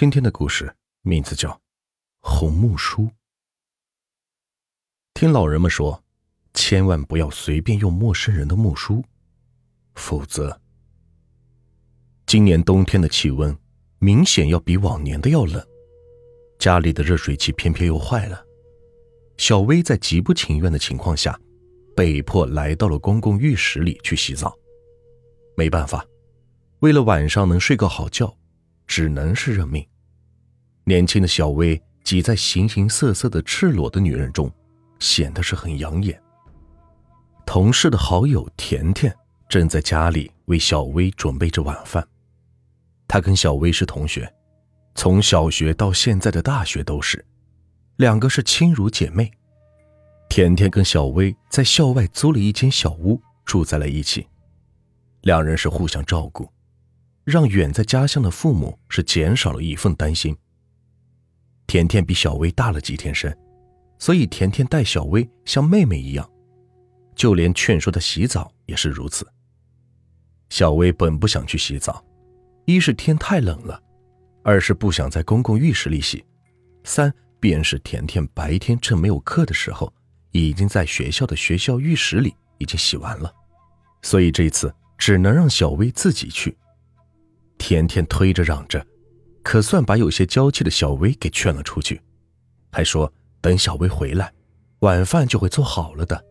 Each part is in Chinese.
今天的故事名字叫《红木书》。听老人们说，千万不要随便用陌生人的木梳，否则，今年冬天的气温明显要比往年的要冷，家里的热水器偏偏又坏了。小薇在极不情愿的情况下，被迫来到了公共浴室里去洗澡。没办法，为了晚上能睡个好觉。只能是认命。年轻的小薇挤在形形色色的赤裸的女人中，显得是很养眼。同事的好友甜甜正在家里为小薇准备着晚饭。她跟小薇是同学，从小学到现在的大学都是，两个是亲如姐妹。甜甜跟小薇在校外租了一间小屋住在了一起，两人是互相照顾。让远在家乡的父母是减少了一份担心。甜甜比小薇大了几天生，所以甜甜待小薇像妹妹一样，就连劝说她洗澡也是如此。小薇本不想去洗澡，一是天太冷了，二是不想在公共浴室里洗，三便是甜甜白天趁没有课的时候，已经在学校的学校浴室里已经洗完了，所以这一次只能让小薇自己去。甜甜推着嚷着，可算把有些娇气的小薇给劝了出去，还说等小薇回来，晚饭就会做好了的。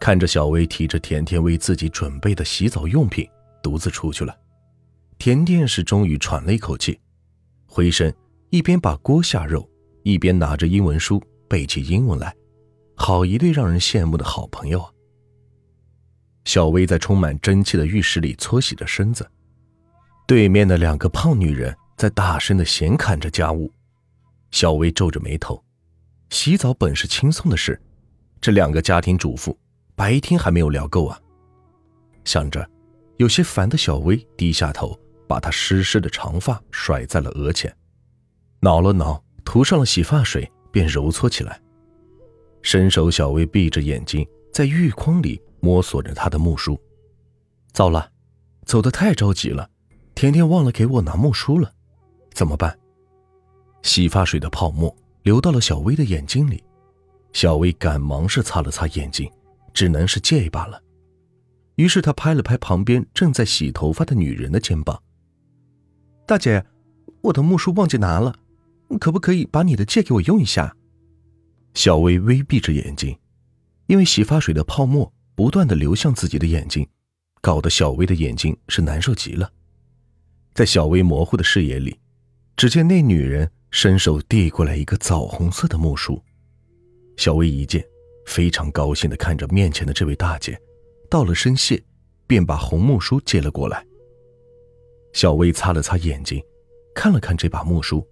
看着小薇提着甜甜为自己准备的洗澡用品独自出去了，甜甜是终于喘了一口气，回身一边把锅下肉，一边拿着英文书背起英文来，好一对让人羡慕的好朋友啊！小薇在充满蒸汽的浴室里搓洗着身子。对面的两个胖女人在大声的闲侃着家务，小薇皱着眉头。洗澡本是轻松的事，这两个家庭主妇白天还没有聊够啊。想着，有些烦的小薇低下头，把她湿湿的长发甩在了额前，挠了挠，涂上了洗发水，便揉搓起来。伸手，小薇闭着眼睛，在浴筐里摸索着她的木梳。糟了，走得太着急了。甜甜忘了给我拿木梳了，怎么办？洗发水的泡沫流到了小薇的眼睛里，小薇赶忙是擦了擦眼睛，只能是借一把了。于是她拍了拍旁边正在洗头发的女人的肩膀：“大姐，我的木梳忘记拿了，可不可以把你的借给我用一下？”小薇微闭着眼睛，因为洗发水的泡沫不断的流向自己的眼睛，搞得小薇的眼睛是难受极了。在小薇模糊的视野里，只见那女人伸手递过来一个枣红色的木梳。小薇一见，非常高兴地看着面前的这位大姐，道了声谢，便把红木梳接了过来。小薇擦了擦眼睛，看了看这把木梳，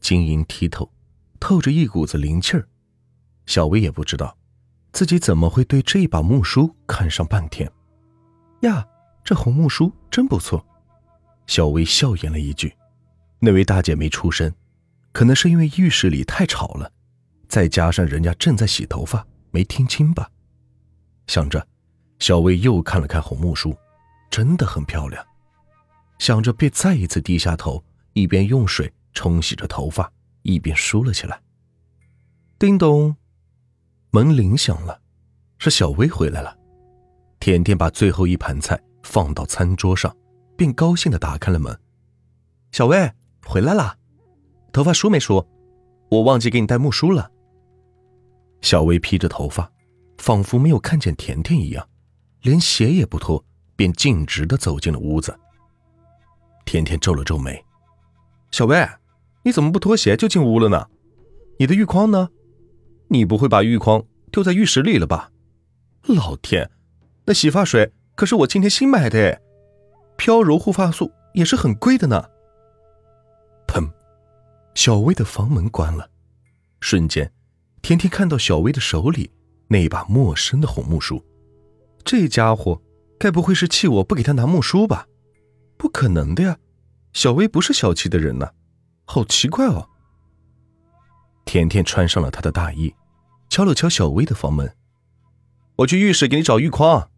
晶莹剔透，透着一股子灵气儿。小薇也不知道，自己怎么会对这把木梳看上半天。呀，这红木梳真不错。小薇笑言了一句：“那位大姐没出声，可能是因为浴室里太吵了，再加上人家正在洗头发，没听清吧。”想着，小薇又看了看红木梳，真的很漂亮。想着，便再一次低下头，一边用水冲洗着头发，一边梳了起来。叮咚，门铃响了，是小薇回来了。甜甜把最后一盘菜放到餐桌上。便高兴的打开了门，小薇回来啦，头发梳没梳？我忘记给你带木梳了。小薇披着头发，仿佛没有看见甜甜一样，连鞋也不脱，便径直的走进了屋子。甜甜皱了皱眉：“小薇，你怎么不脱鞋就进屋了呢？你的浴筐呢？你不会把浴筐丢在浴室里了吧？老天，那洗发水可是我今天新买的。”飘柔护发素也是很贵的呢。砰！小薇的房门关了，瞬间，甜甜看到小薇的手里那一把陌生的红木梳。这家伙该不会是气我不给他拿木梳吧？不可能的呀，小薇不是小气的人呢，好奇怪哦。甜甜穿上了他的大衣，敲了敲小薇的房门：“我去浴室给你找浴筐，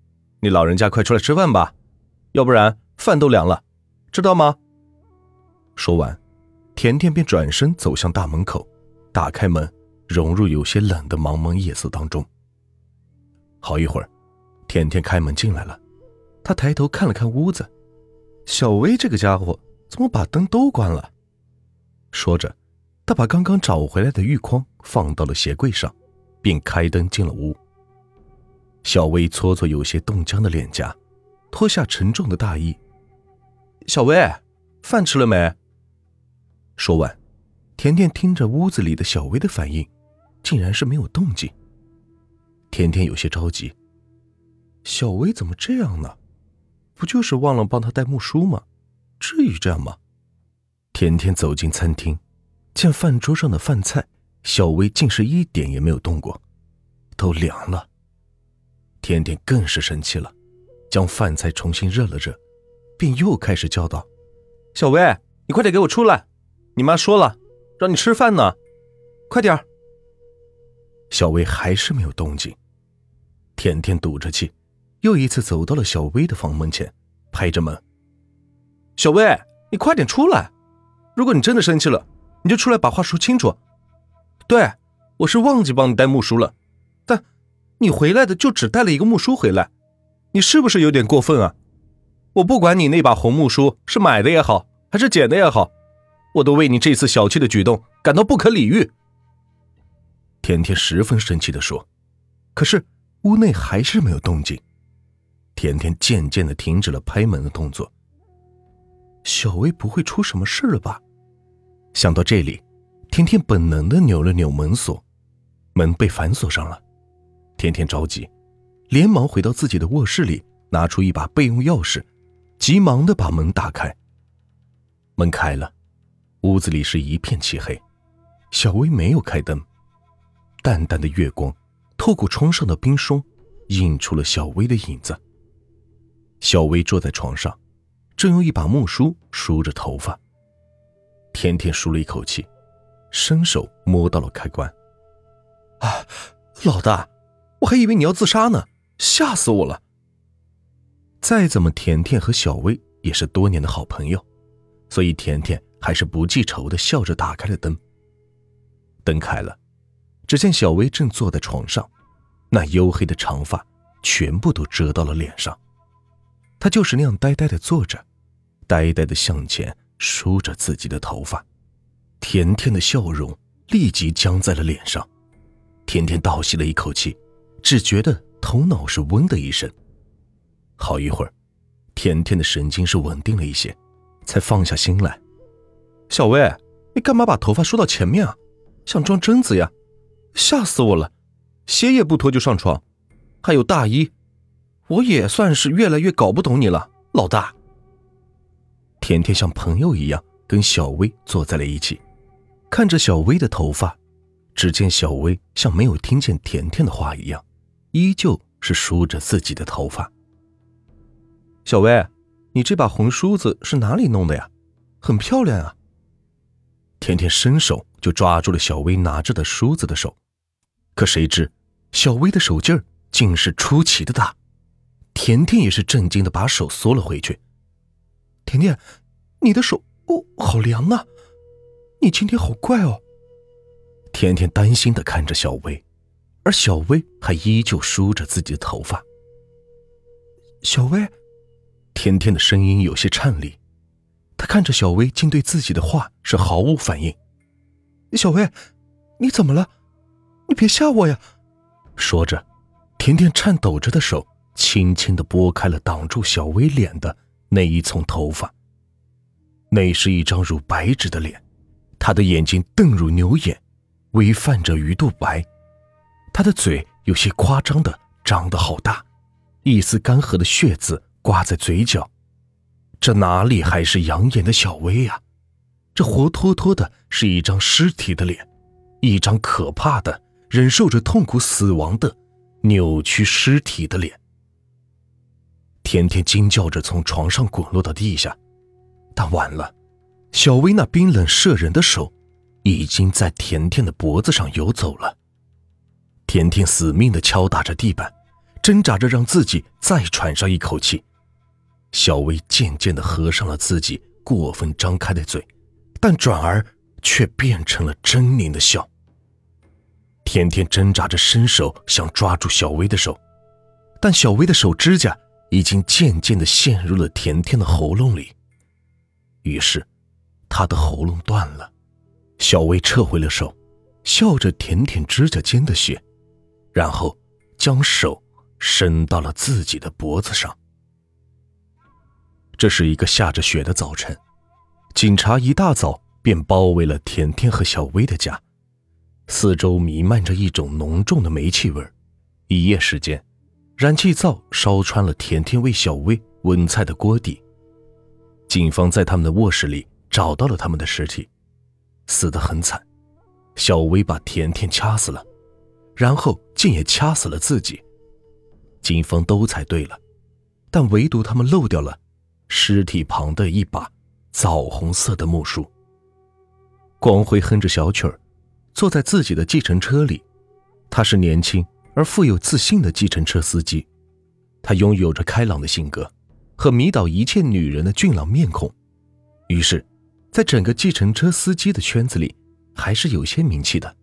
你老人家快出来吃饭吧，要不然。”饭都凉了，知道吗？说完，甜甜便转身走向大门口，打开门，融入有些冷的茫茫夜色当中。好一会儿，甜甜开门进来了，她抬头看了看屋子，小薇这个家伙怎么把灯都关了？说着，她把刚刚找回来的玉筐放到了鞋柜上，并开灯进了屋。小薇搓搓有些冻僵的脸颊，脱下沉重的大衣。小薇，饭吃了没？说完，甜甜听着屋子里的小薇的反应，竟然是没有动静。甜甜有些着急，小薇怎么这样呢？不就是忘了帮她带木梳吗？至于这样吗？甜甜走进餐厅，见饭桌上的饭菜，小薇竟是一点也没有动过，都凉了。甜甜更是生气了，将饭菜重新热了热，便又开始叫道：“小薇，你快点给我出来！你妈说了，让你吃饭呢，快点小薇还是没有动静。甜甜赌着气，又一次走到了小薇的房门前，拍着门：“小薇，你快点出来！如果你真的生气了，你就出来把话说清楚。对，我是忘记帮你带木梳了。”但你回来的就只带了一个木梳回来，你是不是有点过分啊？我不管你那把红木梳是买的也好，还是捡的也好，我都为你这次小气的举动感到不可理喻。甜甜十分生气的说，可是屋内还是没有动静。甜甜渐渐的停止了拍门的动作。小薇不会出什么事了吧？想到这里，甜甜本能的扭了扭门锁，门被反锁上了。甜甜着急，连忙回到自己的卧室里，拿出一把备用钥匙，急忙的把门打开。门开了，屋子里是一片漆黑。小薇没有开灯，淡淡的月光透过窗上的冰霜，映出了小薇的影子。小薇坐在床上，正用一把木梳梳着头发。甜甜舒了一口气，伸手摸到了开关。啊，老大！我还以为你要自杀呢，吓死我了。再怎么，甜甜和小薇也是多年的好朋友，所以甜甜还是不记仇的，笑着打开了灯。灯开了，只见小薇正坐在床上，那黝黑的长发全部都遮到了脸上，她就是那样呆呆的坐着，呆呆的向前梳着自己的头发，甜甜的笑容立即僵在了脸上。甜甜倒吸了一口气。只觉得头脑是嗡的一声，好一会儿，甜甜的神经是稳定了一些，才放下心来。小薇，你干嘛把头发梳到前面啊？像装贞子呀！吓死我了！鞋也不脱就上床，还有大衣，我也算是越来越搞不懂你了，老大。甜甜像朋友一样跟小薇坐在了一起，看着小薇的头发，只见小薇像没有听见甜甜的话一样。依旧是梳着自己的头发。小薇，你这把红梳子是哪里弄的呀？很漂亮啊！甜甜伸手就抓住了小薇拿着的梳子的手，可谁知小薇的手劲儿竟是出奇的大。甜甜也是震惊的把手缩了回去。甜甜，你的手哦，好凉啊！你今天好怪哦。甜甜担心的看着小薇。而小薇还依旧梳着自己的头发。小薇，甜甜的声音有些颤栗，她看着小薇，竟对自己的话是毫无反应。小薇，你怎么了？你别吓我呀！说着，甜甜颤抖着的手轻轻的拨开了挡住小薇脸的那一丛头发。那是一张如白纸的脸，她的眼睛瞪如牛眼，微泛着鱼肚白。他的嘴有些夸张的张得好大，一丝干涸的血渍挂在嘴角，这哪里还是养眼的小薇呀？这活脱脱的是一张尸体的脸，一张可怕的忍受着痛苦死亡的扭曲尸体的脸。甜甜惊叫着从床上滚落到地下，但晚了，小薇那冰冷摄人的手已经在甜甜的脖子上游走了。甜甜死命的敲打着地板，挣扎着让自己再喘上一口气。小薇渐渐的合上了自己过分张开的嘴，但转而却变成了狰狞的笑。甜甜挣扎着伸手想抓住小薇的手，但小薇的手指甲已经渐渐的陷入了甜甜的喉咙里。于是，她的喉咙断了。小薇撤回了手，笑着舔舔指甲间的血，然后将手伸到了自己的脖子上。这是一个下着雪的早晨，警察一大早便包围了甜甜和小薇的家。四周弥漫着一种浓重的煤气味一夜时间，燃气灶烧穿了甜甜为小薇温菜的锅底。警方在他们的卧室里找到了他们的尸体，死得很惨。小薇把甜甜掐死了，然后竟也掐死了自己。警方都猜对了，但唯独他们漏掉了尸体旁的一把枣红色的木梳。光辉哼着小曲儿。坐在自己的计程车里，他是年轻而富有自信的计程车司机，他拥有着开朗的性格和迷倒一切女人的俊朗面孔，于是，在整个计程车司机的圈子里，还是有些名气的。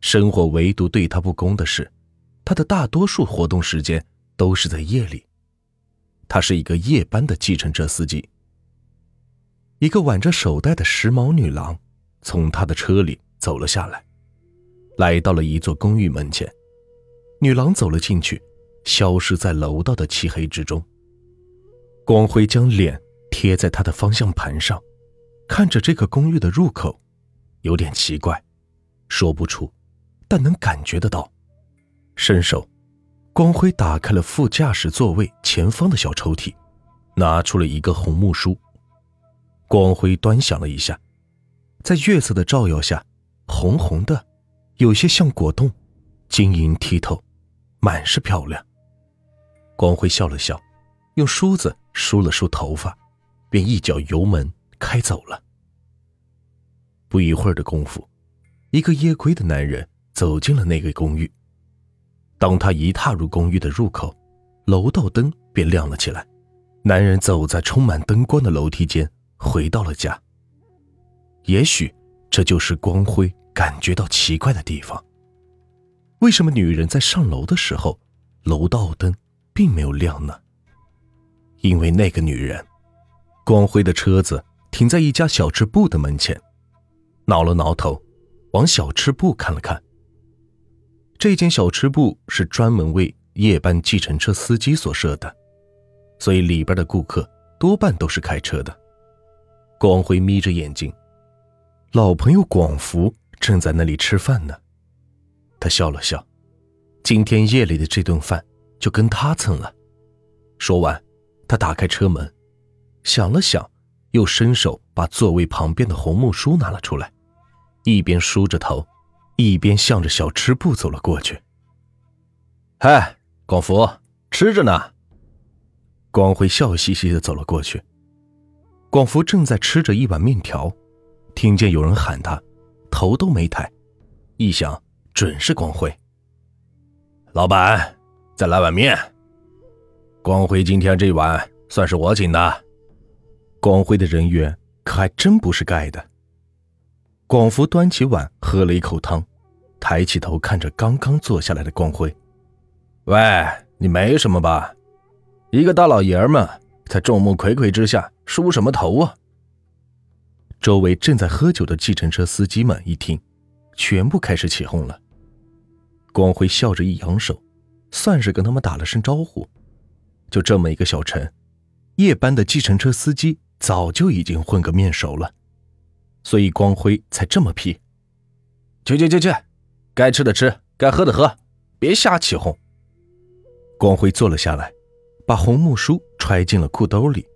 生活唯独对他不公的是，他的大多数活动时间都是在夜里，他是一个夜班的计程车司机。一个挽着手袋的时髦女郎从他的车里。走了下来，来到了一座公寓门前。女郎走了进去，消失在楼道的漆黑之中。光辉将脸贴在他的方向盘上，看着这个公寓的入口，有点奇怪，说不出，但能感觉得到。伸手，光辉打开了副驾驶座位前方的小抽屉，拿出了一个红木梳。光辉端详了一下，在月色的照耀下。红红的，有些像果冻，晶莹剔透，满是漂亮。光辉笑了笑，用梳子梳了梳头发，便一脚油门开走了。不一会儿的功夫，一个夜归的男人走进了那个公寓。当他一踏入公寓的入口，楼道灯便亮了起来。男人走在充满灯光的楼梯间，回到了家。也许这就是光辉。感觉到奇怪的地方。为什么女人在上楼的时候，楼道灯并没有亮呢？因为那个女人，光辉的车子停在一家小吃部的门前，挠了挠头，往小吃部看了看。这间小吃部是专门为夜班计程车司机所设的，所以里边的顾客多半都是开车的。光辉眯着眼睛，老朋友广福。正在那里吃饭呢，他笑了笑，今天夜里的这顿饭就跟他蹭了。说完，他打开车门，想了想，又伸手把座位旁边的红木梳拿了出来，一边梳着头，一边向着小吃部走了过去。嗨，广福，吃着呢。光辉笑嘻嘻的走了过去。广福正在吃着一碗面条，听见有人喊他。头都没抬，一想准是光辉。老板，再来碗面。光辉今天这碗算是我请的。光辉的人缘可还真不是盖的。广福端起碗喝了一口汤，抬起头看着刚刚坐下来的光辉：“喂，你没什么吧？一个大老爷们在众目睽睽之下梳什么头啊？”周围正在喝酒的计程车司机们一听，全部开始起哄了。光辉笑着一扬手，算是跟他们打了声招呼。就这么一个小陈，夜班的计程车司机早就已经混个面熟了，所以光辉才这么皮。去去去去，该吃的吃，该喝的喝，别瞎起哄。光辉坐了下来，把红木梳揣进了裤兜里。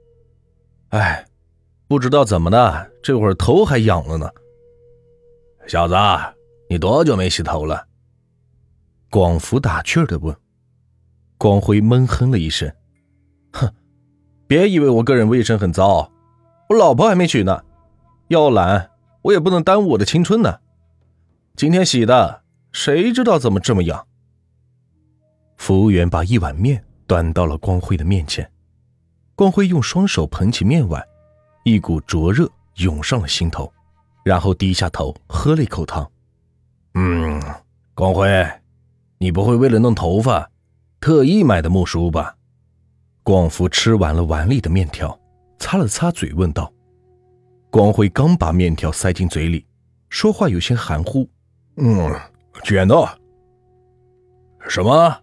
哎。不知道怎么的，这会儿头还痒了呢。小子，你多久没洗头了？广福打趣的问。光辉闷哼了一声：“哼，别以为我个人卫生很糟，我老婆还没娶呢。要懒，我也不能耽误我的青春呢。今天洗的，谁知道怎么这么痒？”服务员把一碗面端到了光辉的面前，光辉用双手捧起面碗。一股灼热涌上了心头，然后低下头喝了一口汤。嗯，光辉，你不会为了弄头发，特意买的木梳吧？广福吃完了碗里的面条，擦了擦嘴，问道。光辉刚把面条塞进嘴里，说话有些含糊。嗯，剪的。什么？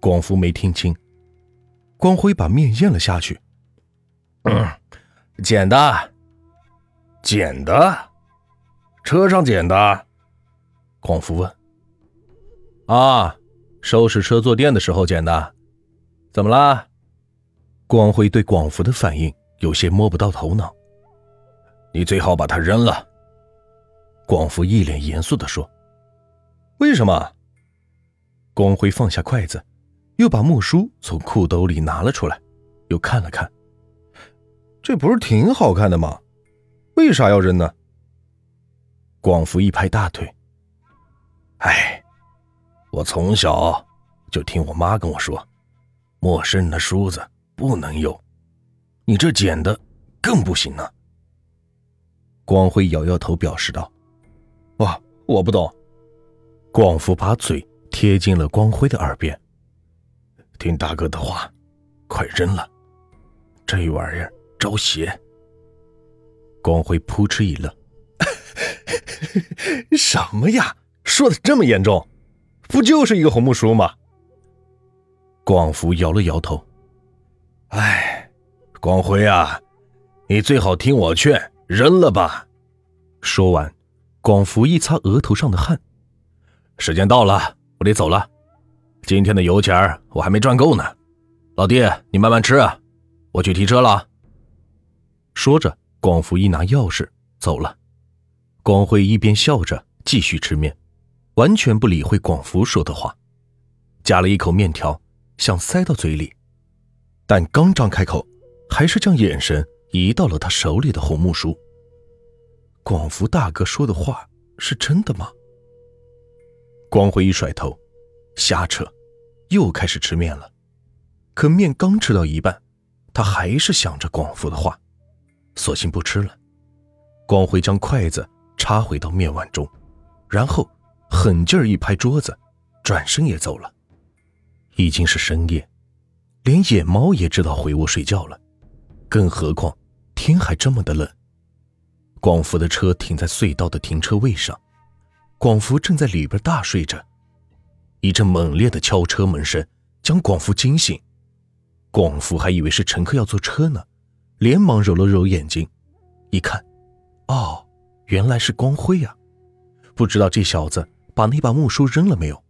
广福没听清。光辉把面咽了下去。嗯，捡的，捡的，车上捡的。广福问：“啊，收拾车坐垫的时候捡的，怎么了？”光辉对广福的反应有些摸不到头脑。你最好把它扔了。”广福一脸严肃的说。“为什么？”光辉放下筷子，又把木梳从裤兜里拿了出来，又看了看。这不是挺好看的吗？为啥要扔呢？广福一拍大腿：“哎，我从小就听我妈跟我说，陌生人的梳子不能用，你这捡的更不行呢。”光辉摇摇头，表示道：“哇，我不懂。”广福把嘴贴近了光辉的耳边：“听大哥的话，快扔了，这玩意儿。”招邪！光辉扑哧一愣：“ 什么呀？说的这么严重？不就是一个红木梳吗？”广福摇了摇头：“哎，光辉啊，你最好听我劝，扔了吧。”说完，广福一擦额头上的汗：“时间到了，我得走了。今天的油钱我还没赚够呢。老弟，你慢慢吃啊，我去提车了。”说着，广福一拿钥匙走了。光辉一边笑着继续吃面，完全不理会广福说的话，夹了一口面条想塞到嘴里，但刚张开口，还是将眼神移到了他手里的红木梳。广福大哥说的话是真的吗？光辉一甩头，瞎扯，又开始吃面了。可面刚吃到一半，他还是想着广福的话。索性不吃了。光辉将筷子插回到面碗中，然后狠劲儿一拍桌子，转身也走了。已经是深夜，连野猫也知道回窝睡觉了，更何况天还这么的冷。广福的车停在隧道的停车位上，广福正在里边大睡着。一阵猛烈的敲车门声将广福惊醒，广福还以为是乘客要坐车呢。连忙揉了揉眼睛，一看，哦，原来是光辉呀！不知道这小子把那把木梳扔了没有？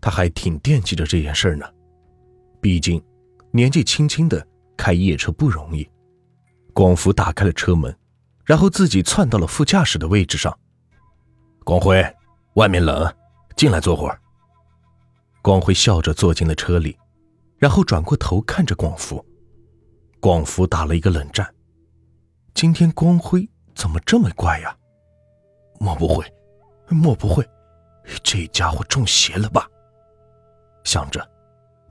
他还挺惦记着这件事呢。毕竟年纪轻轻的开夜车不容易。广福打开了车门，然后自己窜到了副驾驶的位置上。光辉，外面冷，进来坐会儿。光辉笑着坐进了车里，然后转过头看着广福。广福打了一个冷战。今天光辉怎么这么怪呀？莫不会，莫不会，这家伙中邪了吧？想着，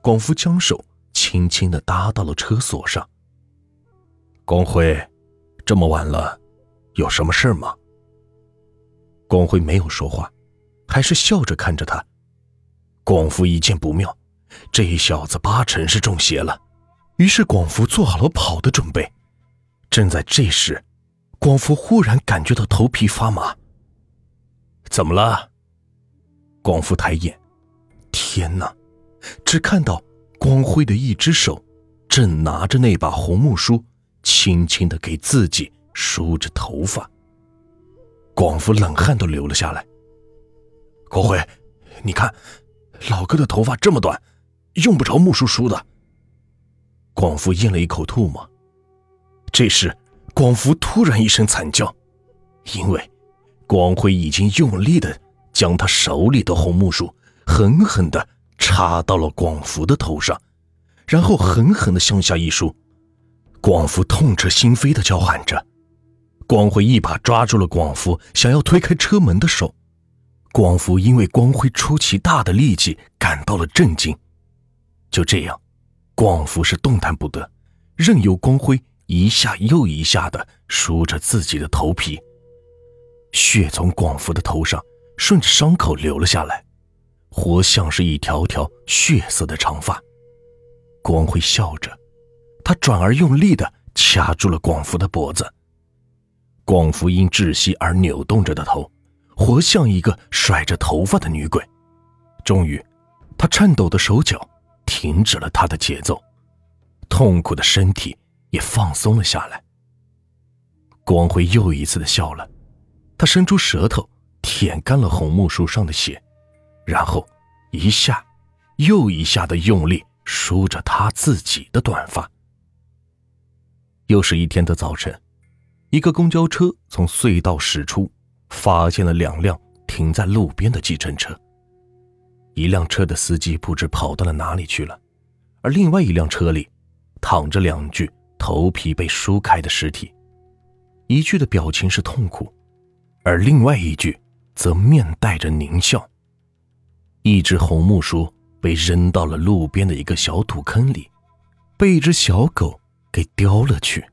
广福将手轻轻的搭到了车锁上。光辉，这么晚了，有什么事吗？光辉没有说话，还是笑着看着他。广福一见不妙，这小子八成是中邪了。于是广福做好了跑的准备，正在这时，广福忽然感觉到头皮发麻。怎么了？广福抬眼，天哪！只看到光辉的一只手正拿着那把红木梳，轻轻的给自己梳着头发。广福冷汗都流了下来。光辉，你看，老哥的头发这么短，用不着木梳梳的。广福咽了一口唾沫。这时，广福突然一声惨叫，因为光辉已经用力的将他手里的红木梳狠狠的插到了广福的头上，然后狠狠的向下一梳。广福痛彻心扉的叫喊着。光辉一把抓住了广福想要推开车门的手。广福因为光辉出奇大的力气感到了震惊。就这样。广福是动弹不得，任由光辉一下又一下的梳着自己的头皮，血从广福的头上顺着伤口流了下来，活像是一条条血色的长发。光辉笑着，他转而用力的掐住了广福的脖子。广福因窒息而扭动着的头，活像一个甩着头发的女鬼。终于，他颤抖的手脚停止了他的节奏，痛苦的身体也放松了下来。光辉又一次的笑了，他伸出舌头舔干了红木树上的血，然后一下又一下的用力梳着他自己的短发。又是一天的早晨，一个公交车从隧道驶出，发现了两辆停在路边的计程车。一辆车的司机不知跑到了哪里去了，而另外一辆车里躺着两具头皮被梳开的尸体，一具的表情是痛苦，而另外一具则面带着狞笑。一只红木梳被扔到了路边的一个小土坑里，被一只小狗给叼了去。